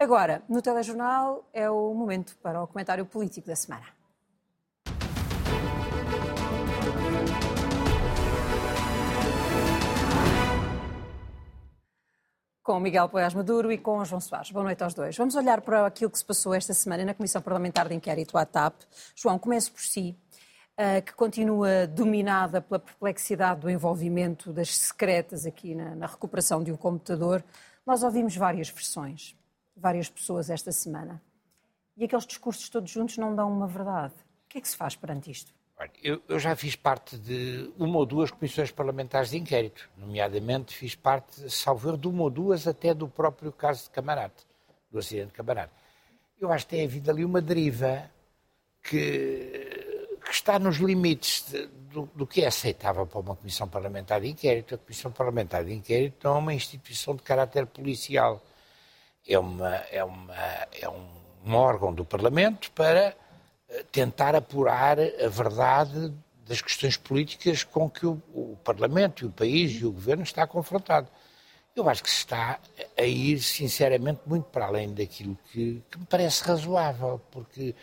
Agora, no telejornal, é o momento para o comentário político da semana. com Miguel Poiás Maduro e com João Soares. Boa noite aos dois. Vamos olhar para aquilo que se passou esta semana na Comissão Parlamentar de Inquérito à TAP. João, comece por si, eh, que continua dominada pela perplexidade do envolvimento das secretas aqui na recuperação de um computador. Nós ouvimos várias versões, várias pessoas esta semana. E aqueles discursos todos juntos não dão uma verdade. O que é que se faz perante isto? Eu, eu, já fiz parte de uma ou duas comissões parlamentares de inquérito, nomeadamente fiz parte, salvo de uma ou duas até do próprio caso de Camarate, do acidente de Camarate. Eu acho que tem havido ali uma deriva que, que está nos limites de, do, do, que é aceitável para uma comissão parlamentar de inquérito. A comissão parlamentar de inquérito não é uma instituição de caráter policial, é, uma, é, uma, é um, órgão do Parlamento para tentar apurar a verdade das questões políticas com que o, o, Parlamento e o país e o governo está confrontado. Eu acho que se está a ir, sinceramente, muito para além daquilo que, que me parece razoável, porque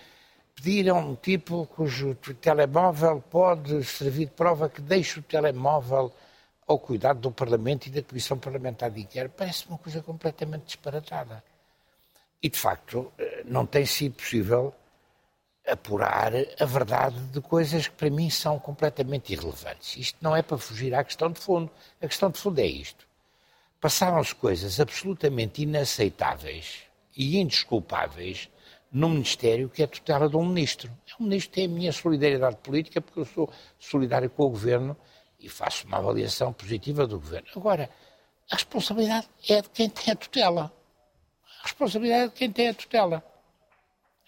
pedir a um tipo cujo telemóvel pode servir de prova que deixe o telemóvel ao cuidado do Parlamento e da Comissão Parlamentar de Inquérito parece uma coisa completamente disparatada. E, de facto, eh, não tem sido possível apurar a verdade de coisas que para mim são completamente irrelevantes. Isto não é para fugir à questão de fundo. A questão de fundo é isto. Passaram-se coisas absolutamente inaceitáveis e indesculpáveis no Ministério que é tutela de um Ministro. É um Ministro que tem a minha solidariedade política porque eu sou solidário com o Governo e faço uma avaliação positiva do Governo. Agora, a responsabilidade é de quem tem a tutela. A responsabilidade é de quem tem a tutela.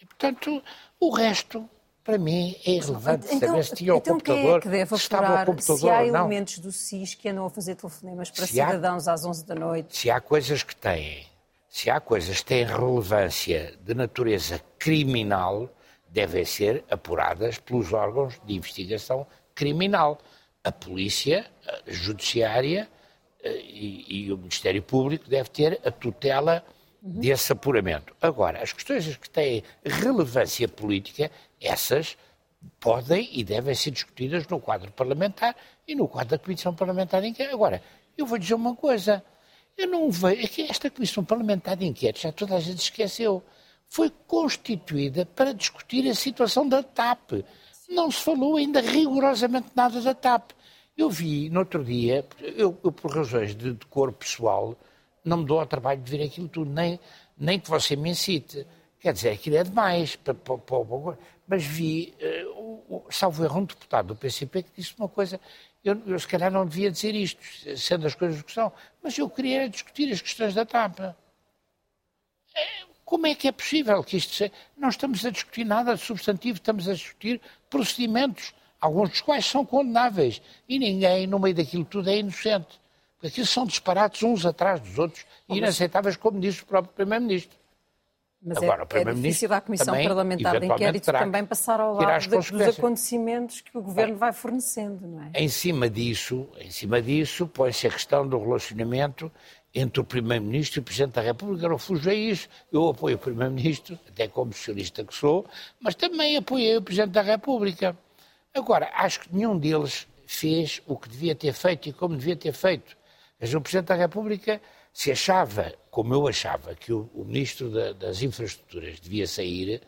E, portanto, o resto, para mim, é irrelevante então, saber se tinha então o computador, é que deve se estava o computador se há elementos do SIS que andam a fazer telefonemas para se cidadãos há, às 11 da noite. Se há coisas que têm, se há coisas que têm relevância de natureza criminal, devem ser apuradas pelos órgãos de investigação criminal. A polícia, a judiciária eh, e, e o Ministério Público deve ter a tutela desse apuramento. Agora, as questões que têm relevância política, essas podem e devem ser discutidas no quadro parlamentar e no quadro da Comissão Parlamentar de Inquérito. Agora, eu vou dizer uma coisa, eu não vejo, é que esta Comissão Parlamentar de Inquérito, já toda a gente esqueceu, foi constituída para discutir a situação da TAP. Não se falou ainda rigorosamente nada da TAP. Eu vi no outro dia, eu, eu por razões de decoro pessoal, não me dou ao trabalho de ver aquilo tudo, nem, nem que você me incite. Quer dizer, aquilo é demais. Para, para, para, mas vi, uh, o, salvo erro, um deputado do PCP que disse uma coisa, eu, eu, se calhar não devia dizer isto, sendo as coisas que são, mas eu queria discutir as questões da TAP. É, como é que é possível que isto seja? Não estamos a discutir nada de substantivo, estamos a discutir procedimentos, alguns dos quais são condenáveis, e ninguém, no meio daquilo tudo, é inocente. Porque aquilo são disparates uns atrás dos outros e inaceitáveis, como diz o próprio Primeiro-Ministro. Mas é Agora, é, é difícil à Comissão também, Parlamentar de Inquérito também passar ao lado dos acontecimentos que o Governo vai fornecendo, não é? Em cima disso, em cima disso põe-se a questão do relacionamento entre o Primeiro-Ministro e o Presidente da República. Eu não fujo a isso, eu apoio o Primeiro-Ministro, até como socialista que sou, mas também apoiei o Presidente da República. Agora, acho que nenhum deles fez o que devia ter feito e como devia ter feito. Mas o Presidente da República, se achava, como eu achava, que o, o Ministro da, das Infraestruturas devia sair,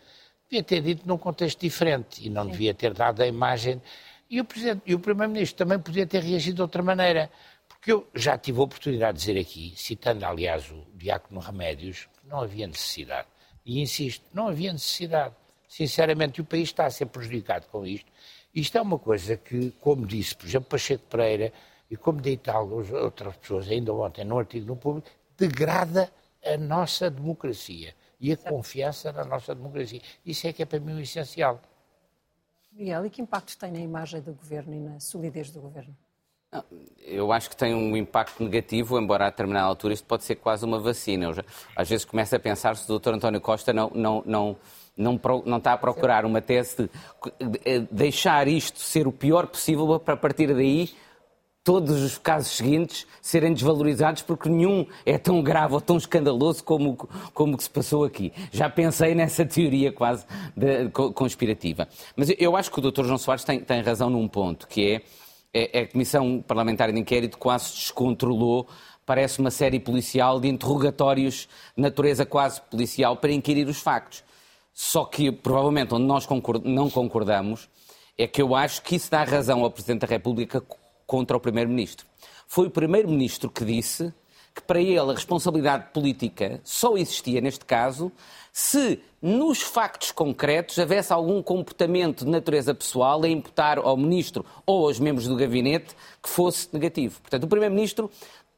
devia ter dito num contexto diferente e não Sim. devia ter dado a imagem. E o, e o Primeiro-Ministro também podia ter reagido de outra maneira. Porque eu já tive a oportunidade de dizer aqui, citando aliás o Diácono Remédios, que não havia necessidade. E insisto, não havia necessidade. Sinceramente, o país está a ser prejudicado com isto. Isto é uma coisa que, como disse, por exemplo, Pacheco Pereira, e como dito algumas outras pessoas ainda ontem no artigo no público, degrada a nossa democracia e a confiança na nossa democracia. Isso é que é para mim o essencial. Miguel, e que impacto tem na imagem do governo e na solidez do governo? Eu acho que tem um impacto negativo, embora a determinada altura isto pode ser quase uma vacina. Já, às vezes começo a pensar se o Dr. António Costa não, não, não, não, não está a procurar uma tese de deixar isto ser o pior possível para partir daí todos os casos seguintes serem desvalorizados porque nenhum é tão grave ou tão escandaloso como, como que se passou aqui. Já pensei nessa teoria quase de, conspirativa. Mas eu acho que o Dr. João Soares tem, tem razão num ponto, que é a Comissão Parlamentar de Inquérito quase descontrolou parece uma série policial de interrogatórios de natureza quase policial para inquirir os factos. Só que, provavelmente, onde nós não concordamos é que eu acho que isso dá razão ao Presidente da República contra o Primeiro-Ministro. Foi o Primeiro-Ministro que disse que para ele a responsabilidade política só existia, neste caso, se nos factos concretos houvesse algum comportamento de natureza pessoal a imputar ao Ministro ou aos membros do gabinete que fosse negativo. Portanto, o Primeiro-Ministro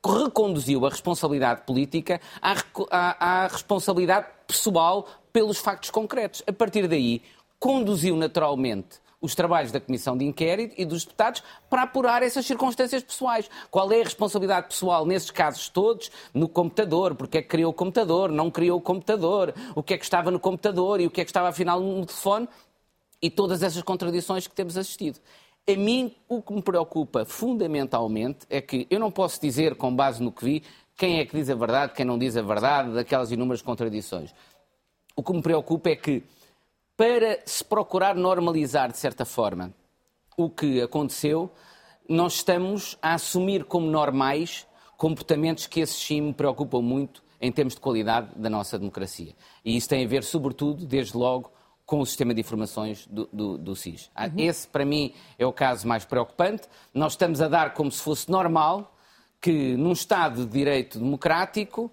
reconduziu a responsabilidade política à, à, à responsabilidade pessoal pelos factos concretos. A partir daí, conduziu naturalmente os trabalhos da Comissão de Inquérito e dos deputados para apurar essas circunstâncias pessoais. Qual é a responsabilidade pessoal nesses casos todos? No computador, porque é que criou o computador, não criou o computador, o que é que estava no computador e o que é que estava afinal no telefone e todas essas contradições que temos assistido. A mim, o que me preocupa fundamentalmente é que eu não posso dizer, com base no que vi, quem é que diz a verdade, quem não diz a verdade, daquelas inúmeras contradições. O que me preocupa é que, para se procurar normalizar, de certa forma, o que aconteceu, nós estamos a assumir como normais comportamentos que esses sim me preocupam muito em termos de qualidade da nossa democracia. E isso tem a ver, sobretudo, desde logo, com o sistema de informações do, do, do SIS. Ah, uhum. Esse, para mim, é o caso mais preocupante. Nós estamos a dar como se fosse normal que, num Estado de direito democrático,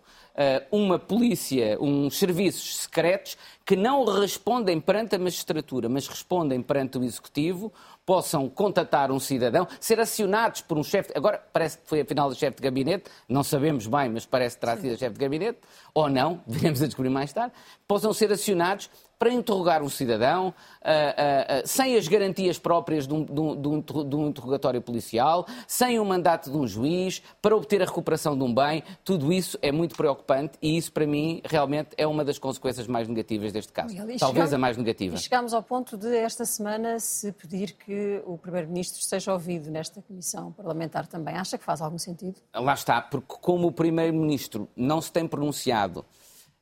uma polícia, uns serviços secretos que não respondem perante a magistratura, mas respondem perante o executivo, possam contatar um cidadão, ser acionados por um chefe. Agora parece que foi afinal o chefe de gabinete, não sabemos bem, mas parece que terá sido chefe de gabinete, ou não, veremos a descobrir mais tarde. Possam ser acionados para interrogar um cidadão uh, uh, uh, sem as garantias próprias de um, de, um, de um, interrogatório policial, sem o mandato de um juiz, para obter a recuperação de um bem. Tudo isso é muito preocupante e isso, para mim, realmente é uma das consequências mais negativas deste caso. Talvez chegamos, a mais negativa. Chegámos ao ponto de, esta semana, se pedir que o Primeiro-Ministro seja ouvido nesta comissão parlamentar também. Acha que faz algum sentido? Lá está, porque como o Primeiro-Ministro não se tem pronunciado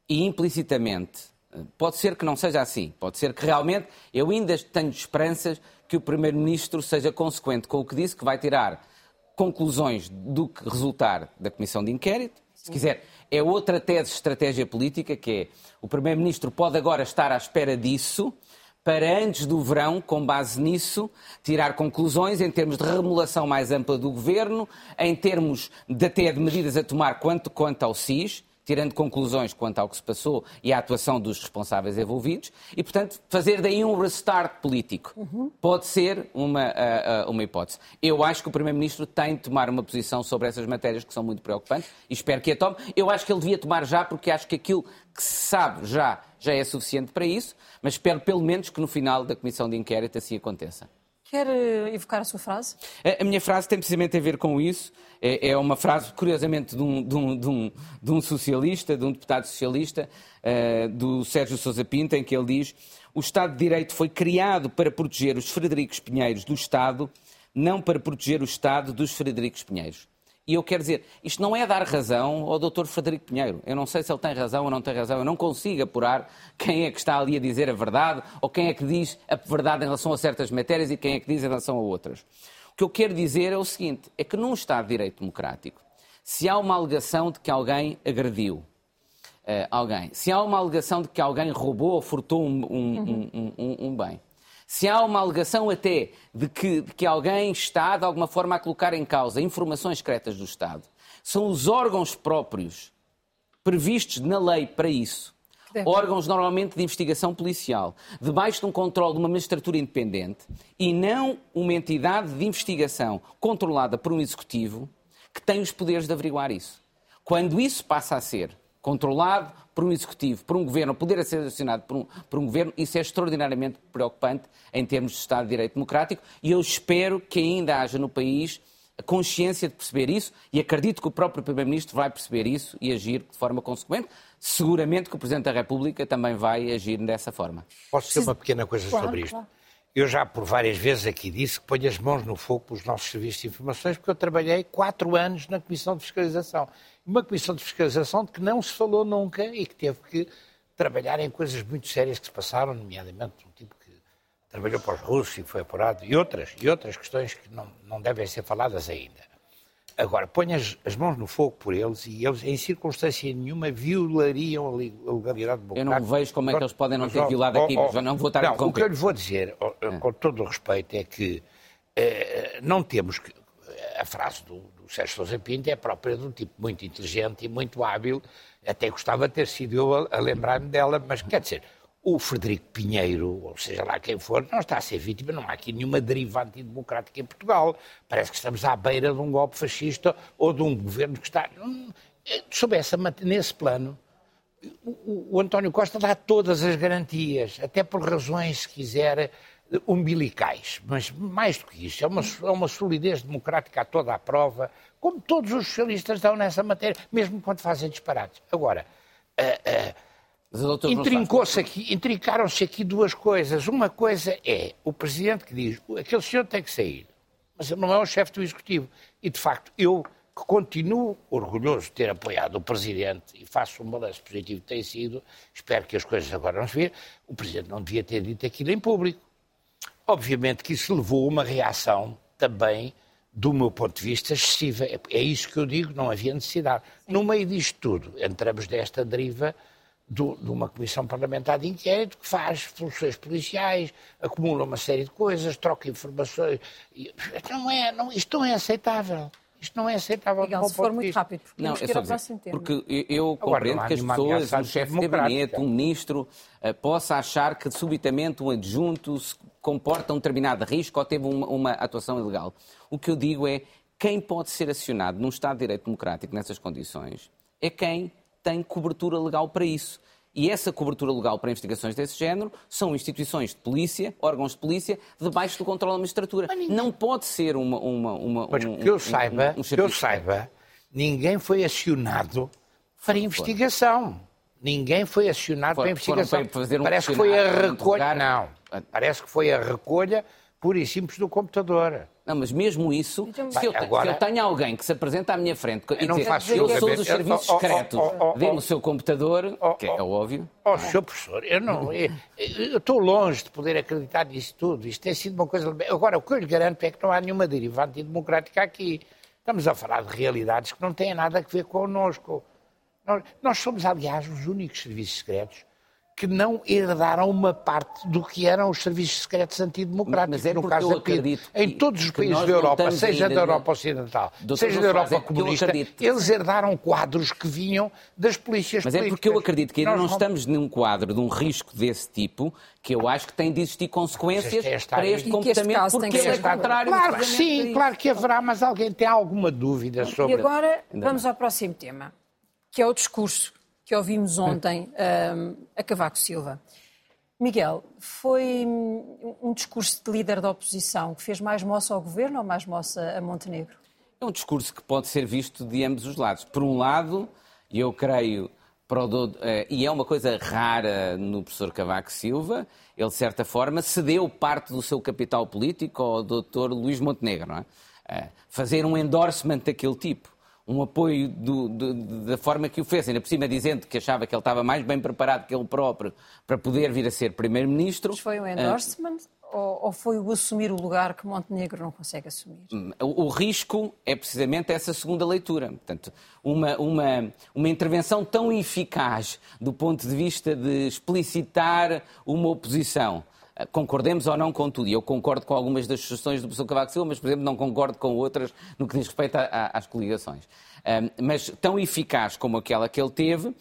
e implicitamente Pode ser que não seja assim. Pode ser que realmente eu ainda tenho esperanças que o Primeiro-Ministro seja consequente com o que disse, que vai tirar conclusões do que resultar da Comissão de Inquérito. Se quiser, é outra tese de estratégia política, que é o Primeiro-Ministro pode agora estar à espera disso, para antes do verão, com base nisso, tirar conclusões em termos de remodelação mais ampla do governo, em termos de até de medidas a tomar quanto, quanto ao SIS, tirando conclusões quanto ao que se passou e à atuação dos responsáveis envolvidos, e, portanto, fazer daí um restart político. Uhum. Pode ser uma, uh, uma hipótese. Eu acho que o Primeiro-Ministro tem de tomar uma posição sobre essas matérias que são muito preocupantes e espero que a tome. Eu acho que ele devia tomar já, porque acho que aquilo que se sabe já, já é suficiente para isso, mas espero pelo menos que no final da comissão de inquérito assim aconteça. Quer eh, evocar a sua frase? A, minha frase tem precisamente a ver com isso. É, é uma frase, curiosamente, de um, de, um, de, um, de um, socialista, de um deputado socialista, uh, do Sérgio Sousa Pinto, em que ele diz: O Estado de Direito foi criado para proteger os Frederico Pinheiros do Estado, não para proteger o Estado dos Frederico Pinheiros. E eu quero dizer, isto não é dar razão ao Dr. Frederico Pinheiro. Eu não sei se ele tem razão ou não tem razão. Eu não consigo apurar quem é que está ali a dizer a verdade ou quem é que diz a verdade em relação a certas matérias e quem é que diz em relação a outras. O que eu quero dizer é o seguinte: é que num Estado de Direito Democrático, se há uma alegação de que alguém agrediu uh, alguém, se há uma alegação de que alguém roubou ou furtou um, um, uhum. um, um bem, se há uma alegação até de que, de que alguém está, de alguma forma, a colocar em causa informações secretas do Estado, são os órgãos próprios previstos na lei para isso. Órgãos normalmente de investigação policial, debaixo de um controle de uma magistratura independente e não uma entidade de investigação controlada por um executivo que tem os poderes de averiguar isso. Quando isso passa a ser controlado por um executivo, por um governo, poder ser acionado por um, por um governo, isso é extraordinariamente preocupante em termos de Estado de Direito Democrático e eu espero que ainda haja no país a consciência de perceber isso e acredito que o próprio Primeiro-Ministro vai perceber isso e agir de forma consequente. Seguramente que o Presidente da República também vai agir dessa forma. Posso dizer uma pequena coisa claro, sobre isto? Claro. Eu já por várias vezes aqui disse que ponho as mãos no fogo pelos nossos serviços de informações, porque eu trabalhei quatro anos na Comissão de Fiscalização. Uma Comissão de Fiscalização de que não se falou nunca e que teve que trabalhar em coisas muito sérias que se passaram, nomeadamente um tipo que trabalhou para os russos e foi apurado, e outras, e outras questões que não, não devem ser faladas ainda. Agora, ponha as, as, mãos no fogo por eles e eles, em circunstância nenhuma, violariam a legalidade democrática. Eu não vejo como é que eles podem não ter violado aqui, mas não vou estar não, a O que eu lhe vou dizer, com todo o respeito, é que eh, não temos que... A frase do, do Sérgio Sousa Pinto é própria de um tipo muito inteligente e muito hábil, até gostava de ter sido eu a, a lembrar-me dela, mas quer dizer, o Frederico Pinheiro, ou seja lá quem for, não está a ser vítima, não há aqui nenhuma deriva antidemocrática em Portugal. Parece que estamos à beira de um golpe fascista ou de um governo que está. Eh, sob essa, nesse plano, o, o António Costa dá todas as garantias, até por razões, se quiser, umbilicais. Mas mais do que isso, é uma, é uma solidez democrática a toda a prova, como todos os socialistas dão nessa matéria, mesmo quando fazem disparates. Agora. Uh, uh, Intrincou-se aqui, intrincaram-se aqui duas coisas. Uma coisa é o presidente que diz aquele senhor tem que sair, mas não é o chefe do executivo. E de facto, eu que continuo orgulhoso de ter apoiado o presidente e faço um balanço positivo que tem sido, espero que as coisas agora não se vejam, o presidente não devia ter dito aquilo em público. Obviamente que isso levou a uma reação também, do meu ponto de vista, excessiva. É, é isso que eu digo, não havia necessidade. No meio disto tudo, entramos nesta deriva do, de uma comissão parlamentar de inquérito que faz funções policiais, acumula uma série de coisas, troca informações. Não é, não, isto não é aceitável. Isto não é aceitável. Miguel, se for muito rápido, porque não, ir ao próximo tema. Porque eu compreendo que as pessoas, um chefe de gabinete, um ministro, uh, possa achar que subitamente um adjunto se comporta um determinado risco ou teve uma, uma atuação ilegal. O que eu digo é, quem pode ser acionado num Estado de Direito Democrático nessas condições é quem tem cobertura legal para isso. E essa cobertura legal para investigações desse género são instituições de polícia, órgãos de polícia, debaixo do controle da magistratura. Não pode ser uma. uma, uma Mas um, que eu saiba, um, um que eu saiba, ninguém foi acionado para investigação. Ninguém foi acionado para investigação. Para um Parece que foi a recolha. Não. Parece que foi a recolha pura e simples do computador. Não, mas mesmo isso, então, se, eu, agora, se eu tenho alguém que se apresenta à minha frente e não dizer, eu sou dos serviços oh, secretos, oh, oh, dê-me o seu computador, que é óbvio. Oh, senhor professor, eu não, eu, eu estou longe de poder acreditar nisso tudo. Isto tem sido uma coisa... Agora, o que eu lhe garanto é que não há nenhuma deriva antidemocrática aqui. Estamos a falar de realidades que não têm nada a ver connosco. Nós, nós somos, aliás, os únicos serviços secretos que não herdaram uma parte do que eram os serviços secretos antidemocráticos. Mas é no caso da PID. Em todos os países da Europa, seja da Europa Ocidental, seja da Europa é comunista, eles herdaram quadros que vinham das polícias Mas políticas. é porque eu acredito que ainda não, estamos num quadro de um risco desse tipo que eu acho que tem de existir consequências é para este comportamento, este porque é contrário. Claro que sim, claro que haverá, mas alguém tem alguma dúvida sobre... E agora vamos ao próximo tema, que é o discurso que ouvimos ontem um, a Cavaco Silva. Miguel, foi um discurso de líder da oposição que fez mais moça ao governo ou mais moça a Montenegro? É um discurso que pode ser visto de ambos os lados. Por um lado, eu creio, eh, e é uma coisa rara no professor Cavaco Silva, ele, de certa forma, cedeu parte do seu capital político ao doutor Luís Montenegro. É? Eh, fazer um endorsement daquele tipo um apoio do, do, da forma que o fez, ainda por cima dizendo que achava que ele estava mais bem preparado que ele próprio para poder vir a ser Primeiro-Ministro. Mas foi um endorsement uh, ou, ou, foi o assumir o lugar que Montenegro não consegue assumir? Hum, o, o risco é precisamente essa segunda leitura. Portanto, uma, uma, uma intervenção tão eficaz do ponto de vista de explicitar uma oposição concordemos ou não com tudo. E eu concordo com algumas das sugestões do professor Cavaco Silva, mas, por exemplo, não concordo com outras no que diz respeito a, a, às coligações. Um, mas tão eficaz como aquela que ele teve,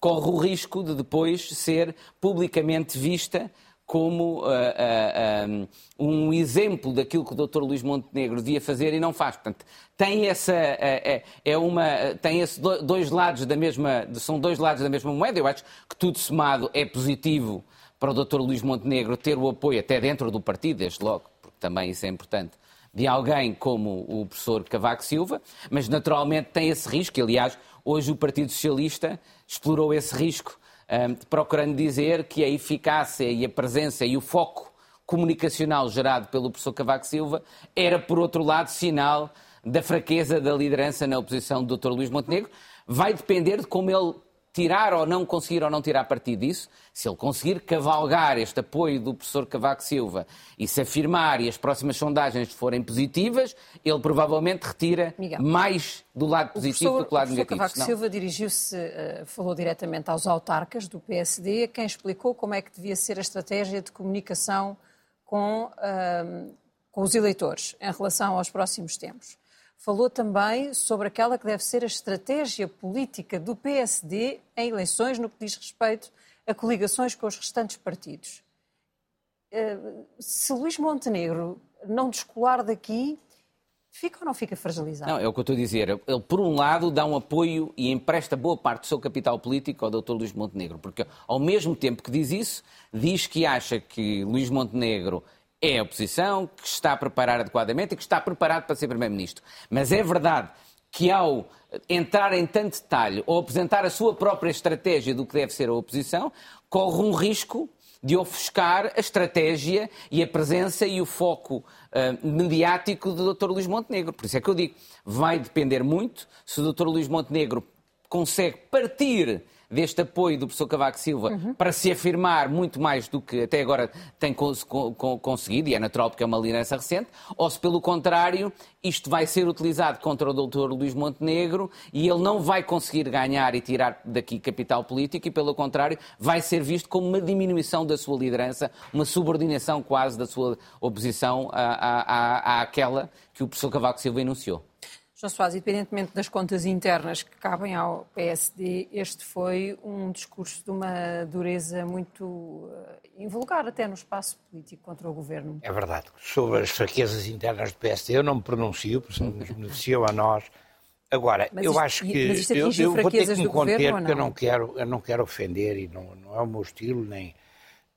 corre o risco de depois ser publicamente vista como uh, uh, um, um, exemplo daquilo que o Dr. Luís Montenegro devia fazer e não faz. Portanto, tem essa é, é uma tem esses dois lados da mesma são dois lados da mesma moeda. Eu acho que tudo somado é positivo para o Dr. Luís Montenegro ter o apoio até dentro do partido, desde logo, porque também isso é importante, de alguém como o professor Cavaco Silva, mas naturalmente tem esse risco, aliás, hoje o Partido Socialista explorou esse risco, um, procurando dizer que a eficácia e a presença e o foco comunicacional gerado pelo professor Cavaco Silva era, por outro lado, sinal da fraqueza da liderança na oposição do Dr. Luís Montenegro. Vai depender de como ele tirar ou não conseguir ou não tirar partido disso, se ele conseguir cavalgar este apoio do professor Cavaco Silva e se afirmar e as próximas sondagens forem positivas, ele provavelmente retira Miguel, mais do lado positivo do que do lado negativo. O professor Cavaco Silva dirigiu-se, uh, falou diretamente aos autarcas do PSD, quem explicou como é que devia ser a estratégia de comunicação com, uh, com os eleitores em relação aos próximos tempos falou também sobre aquela que deve ser a estratégia política do PSD em eleições no que diz respeito a coligações com os restantes partidos. Eh, se Luís Montenegro não descolar daqui, fica ou não fica fragilizado? Não, é o que eu estou a dizer. Ele, por um lado, dá um apoio e empresta boa parte do seu capital político ao Dr. Luís Montenegro, porque ao mesmo tempo que diz isso, diz que acha que Luís Montenegro é a oposição, que está a preparar adequadamente e que está preparado para ser Primeiro-Ministro. Mas é verdade que ao entrar em tanto detalhe ou apresentar a sua própria estratégia do que deve ser a oposição, corre um risco de ofuscar a estratégia e a presença e o foco uh, mediático do Dr. Luís Montenegro. Por isso é que eu digo, vai depender muito se o Dr. Luís Montenegro consegue partir deste apoio do professor Cavaco Silva uhum. para se afirmar muito mais do que até agora tem cons conseguido, e é natural porque é uma liderança recente, ou se pelo contrário isto vai ser utilizado contra o doutor Luís Montenegro e ele não vai conseguir ganhar e tirar daqui capital político e pelo contrário vai ser visto como uma diminuição da sua liderança, uma subordinação quase da sua oposição à, à, àquela que o professor Cavaco Silva enunciou. João Soares, independentemente das contas internas que cabem ao PSD, este foi um discurso de uma dureza muito eh, invulgar até no espaço político contra o governo. É verdade. Sobre as fraquezas internas do PSD, eu não me pronuncio, porque nos beneficiou a nós. Agora, mas eu isto, acho que eu, eu vou ter que me conter porque eu não quero, eu não quero ofender e não, não é o meu estilo nem.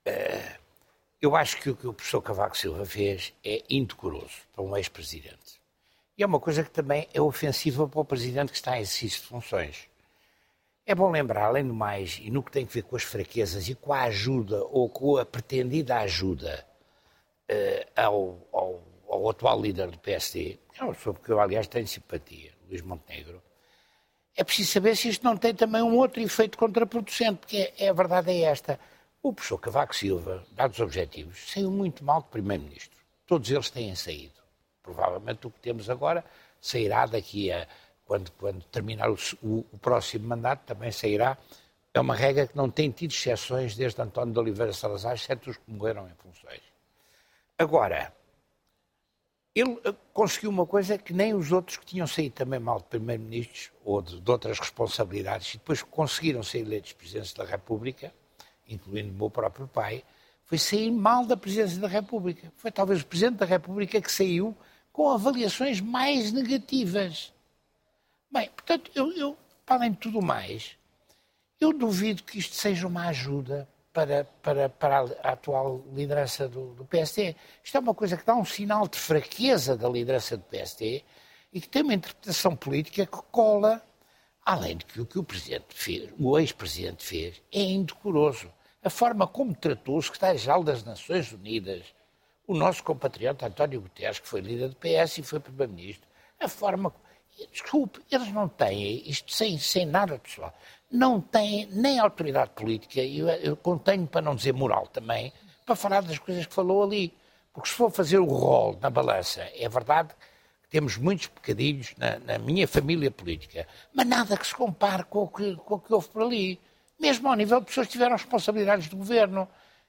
Uh, eu acho que o que o professor Cavaco Silva fez é indecoroso para um ex-presidente. E é uma coisa que também é ofensiva para o Presidente que está em exercício de funções. É bom lembrar, além do mais, e no que tem a ver com as fraquezas e com a ajuda ou com a pretendida ajuda uh, ao, ao, ao, atual líder do PSD, é uma pessoa que eu, aliás, tenho simpatia, Luís Montenegro, é preciso saber se isto não tem também um outro efeito contraproducente, porque é, é a verdade é esta. O professor Cavaco Silva, dados os objetivos, saiu muito mal de Primeiro-Ministro. Todos eles têm saído provavelmente o que temos agora sairá daqui a quando, quando terminar o, o, o, próximo mandato, também sairá. É uma regra que não tem tido exceções desde António de Oliveira Salazar, exceto os que morreram em funções. Agora, ele eh, conseguiu uma coisa que nem os outros que tinham saído também mal de primeiro-ministros ou de, de, outras responsabilidades e depois conseguiram ser eleitos presidentes da República, incluindo o meu próprio pai, foi sair mal da presidência da República. Foi talvez o presidente da República que saiu com avaliações mais negativas. Bem, portanto, eu, eu, além de tudo mais, eu duvido que isto seja uma ajuda para, para, para a atual liderança do, do. Isto é uma coisa que dá um sinal de fraqueza da liderança do PSD e que tem uma interpretação política que cola, além de que o que o presidente fez, o ex-presidente fez, é indecoroso. A forma como tratou o secretário-geral das Nações Unidas, o nosso compatriota António Guterres, que foi líder do PS e foi primeiro-ministro, a forma. Desculpe, eles não têm, isto sem, sem nada pessoal, não têm nem autoridade política, e eu, eu contenho para não dizer moral também, para falar das coisas que falou ali. Porque se for fazer o rol na balança, é verdade que temos muitos pecadilhos na, na minha família política, mas nada que se compare com o que, com o que houve por ali. Mesmo ao nível de pessoas que tiveram responsabilidades do governo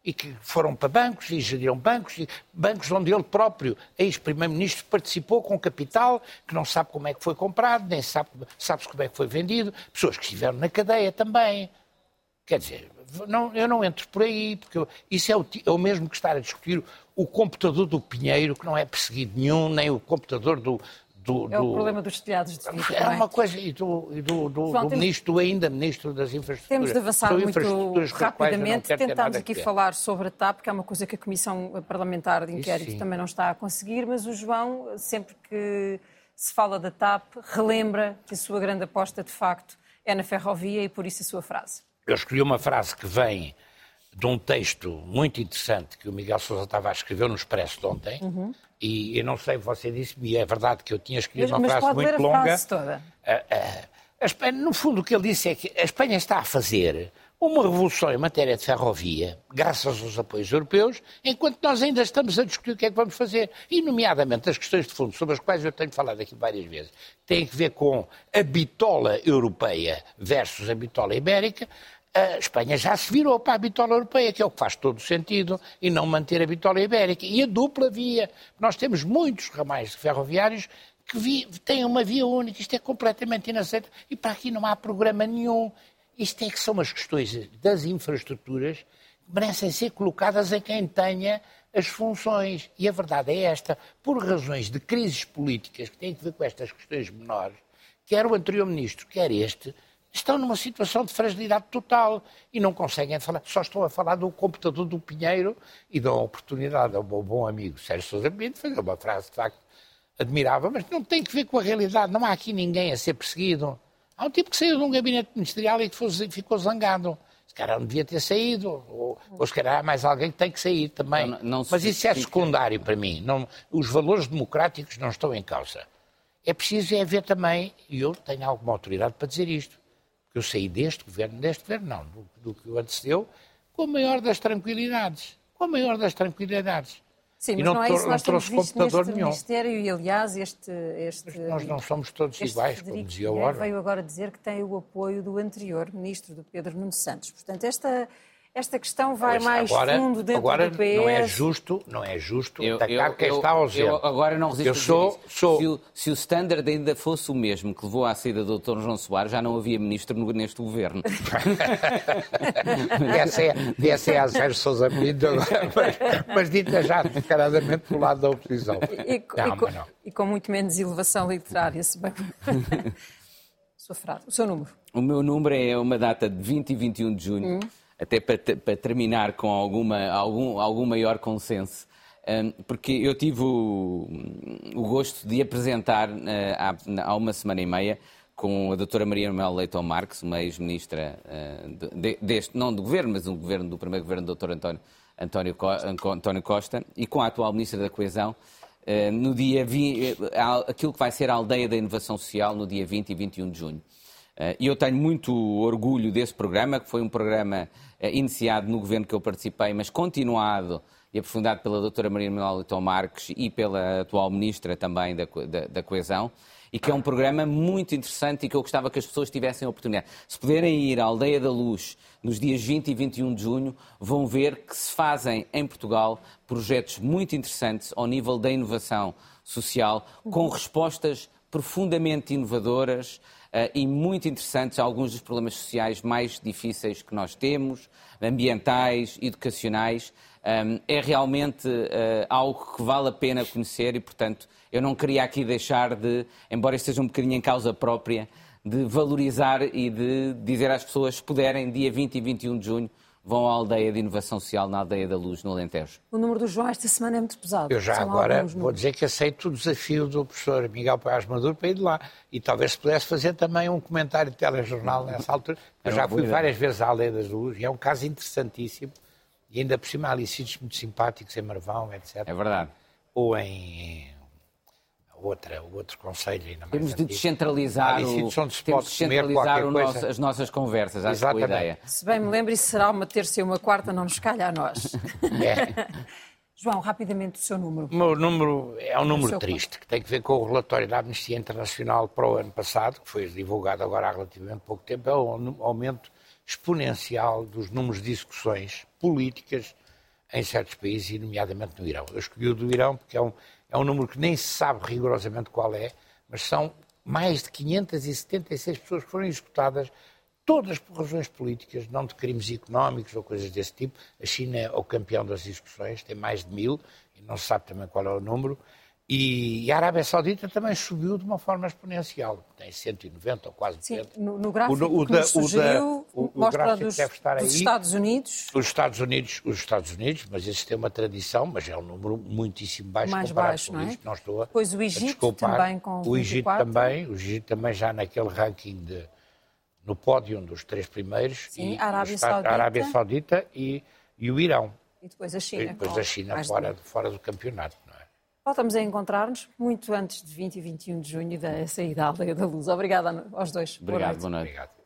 e que foram para bancos e geriram bancos, e bancos onde ele próprio, ex-primeiro-ministro, participou com capital que não sabe como é que foi comprado, nem sabe, sabe como é que foi vendido, pessoas que estiveram na cadeia também. Quer dizer, não, eu não entro por aí, porque eu, isso é o, é o, mesmo que estar a discutir o computador do Pinheiro, que não é perseguido nenhum, nem o computador do, do, é o problema dos telhados de vidro. É, uma coisa, e do, e do, do, João, do temos, ministro, ainda ministro das infraestruturas. Temos de avançar muito rapidamente. Tentamos aqui falar sobre a TAP, que é uma coisa que a Comissão Parlamentar de Inquérito também não está a conseguir, mas o João, sempre que se fala da TAP, relembra que a sua grande aposta, de facto, é na ferrovia e por isso a sua frase. Eu escolhi uma frase que vem de um texto muito interessante que o Miguel Sousa estava a escrever no Expresso de ontem. Uhum. E eu não sei, você disse-me, é verdade que eu tinha escrito uma frase muito a longa. Frase toda. A Espanha, no fundo, o que ele disse é que a Espanha está a fazer uma revolução em matéria de ferrovia, graças aos apoios europeus, enquanto nós ainda estamos a discutir o que é que vamos fazer. E, nomeadamente, as questões de fundo, sobre as quais eu tenho falado aqui várias vezes, têm a ver com a bitola europeia versus a bitola ibérica. A Espanha já se virou para a bitola europeia, que é o que faz todo sentido, e não manter a bitola ibérica. E a dupla via. Nós temos muitos ramais ferroviários que têm uma via única. Isto é completamente inaceitável. E para aqui não há programa nenhum. Isto é que são as questões das infraestruturas que merecem ser colocadas a quem tenha as funções. E a verdade é esta, por razões de crises políticas que têm a ver com estas questões menores, quer o anterior ministro, quer este, estão numa situação de fragilidade total e não conseguem falar. Só estão a falar do computador do Pinheiro e dão a oportunidade ao meu bom amigo Sérgio Sousa Pinto de fazer uma frase de facto admirável, mas não tem que ver com a realidade. Não há aqui ninguém a ser perseguido. Há um tipo que saiu de um gabinete ministerial e que fosse, ficou zangado. Se calhar não devia ter saído, ou, ou se calhar há mais alguém que tem que sair também. Não, não Mas isso é secundário para mim. Não, os valores democráticos não estão em causa. É preciso é ver também, e eu tenho alguma autoridade para dizer isto, que eu saí deste governo, deste governo não, do, do que o antecedeu, com a maior das tranquilidades. Com a maior das tranquilidades. Sim, mas não, não, é isso que nós temos visto neste nenhum. Ministério e, aliás, este... este nós não somos todos iguais, como dizia o Orwell. veio agora dizer que tem o apoio do anterior ministro, do Pedro Nuno Santos. Portanto, esta esta questão vai pois, mais agora, fundo dentro agora do PS. Não é justo, não é justo eu, atacar eu, quem eu, está ausente. Eu agora não resisto eu sou, sou... Se, o, se o standard ainda fosse o mesmo que levou à saída do Dr. João Soares, já não havia ministro no, neste governo. essa, é, essa é a Sérgio Sousa Pinto mas, mas dita já descaradamente do lado da oposição. E, e, não, e, com, e com muito menos elevação literária, se bem... Sua frase, o seu número. O meu número é uma data de 20 e 21 de junho. Hum até para, para terminar com alguma, algum, algum maior consenso, hum, porque eu tive o, o gosto de apresentar eh, há, há, uma semana e meia com a doutora Maria Mel Leitão Marques, uma ex-ministra eh, deste, não do governo, mas um governo do primeiro governo do doutor António, António, António Costa, e com a atual ministra da Coesão, eh, no dia, aquilo que vai ser a aldeia da inovação social no dia 20 e 21 de junho. E eu tenho muito orgulho desse programa, que foi um programa eh, iniciado no governo que eu participei, mas continuado e aprofundado pela doutora Maria Manuel Leitão Marques e pela atual ministra também da, da, da, Coesão, e que é um programa muito interessante e que eu gostava que as pessoas tivessem a oportunidade. Se puderem ir à Aldeia da Luz nos dias 20 e 21 de junho, vão ver que se fazem em Portugal projetos muito interessantes ao nível da inovação social, com respostas profundamente inovadoras, e muito interessantes alguns dos problemas sociais mais difíceis que nós temos, ambientais, educacionais. Um, é realmente uh, algo que vale a pena conhecer e, portanto, eu não queria aqui deixar de, embora esteja um bocadinho em causa própria, de valorizar e de dizer às pessoas, se puderem, dia 20 e 21 de junho, vão à aldeia de inovação social na aldeia da Luz, no Alentejo. O número do João esta semana é muito pesado. Eu já São agora vou dizer que aceito o desafio do professor Miguel Paz Maduro para ir de lá. E talvez se pudesse fazer também um comentário de telejornal nessa altura. Eu já fui várias vezes à aldeia da Luz e é um caso interessantíssimo. E ainda por cima há ali sítios muito simpáticos em Marvão, etc. É verdade. Ou em outra, outro conselho ainda mais Temos de descentralizar, o, temos de descentralizar o nosso, as nossas conversas, acho que é a ideia. Se bem me lembro, isso será uma terça e uma quarta, não nos calha a nós. É. João, rapidamente o seu número. O meu número é um número triste, que tem que ver com o relatório da Amnistia Internacional para o ano passado, que foi divulgado agora há relativamente pouco tempo, é o aumento exponencial dos números de execuções políticas em certos países, e nomeadamente no Irão. Eu escolhi o do Irão porque é um, é um número que nem se sabe rigorosamente qual é, mas são mais de 576 pessoas que foram executadas, todas por razões políticas, não de crimes económicos ou coisas desse tipo. A China é o campeão das execuções, tem mais de mil, e não se sabe também qual é o número. E a Arábia Saudita também subiu de uma forma exponencial, tem 190 ou quase 200. Sim, no, no gráfico o, o que da, sugeriu, o, da, o, mostra dos, deve estar aí. Estados Unidos. Os Estados Unidos, os Estados Unidos, mas esse tem uma tradição, mas é um número muitíssimo baixo Mais comparado baixo, com não é? Não estou a, pois o Egito também com O Egito também, o Egito também já naquele ranking de no pódio dos três primeiros. Sim, e, a Arábia os Saudita. a Arábia Saudita e, e o Irão. E depois a China. E depois a China de fora, fora do campeonato. Voltamos a encontrar-nos muito antes de 20 e 21 de junho da saída da Aldeia da Luz. Obrigada aos dois. Boa Obrigado, noite. boa noite. Obrigado.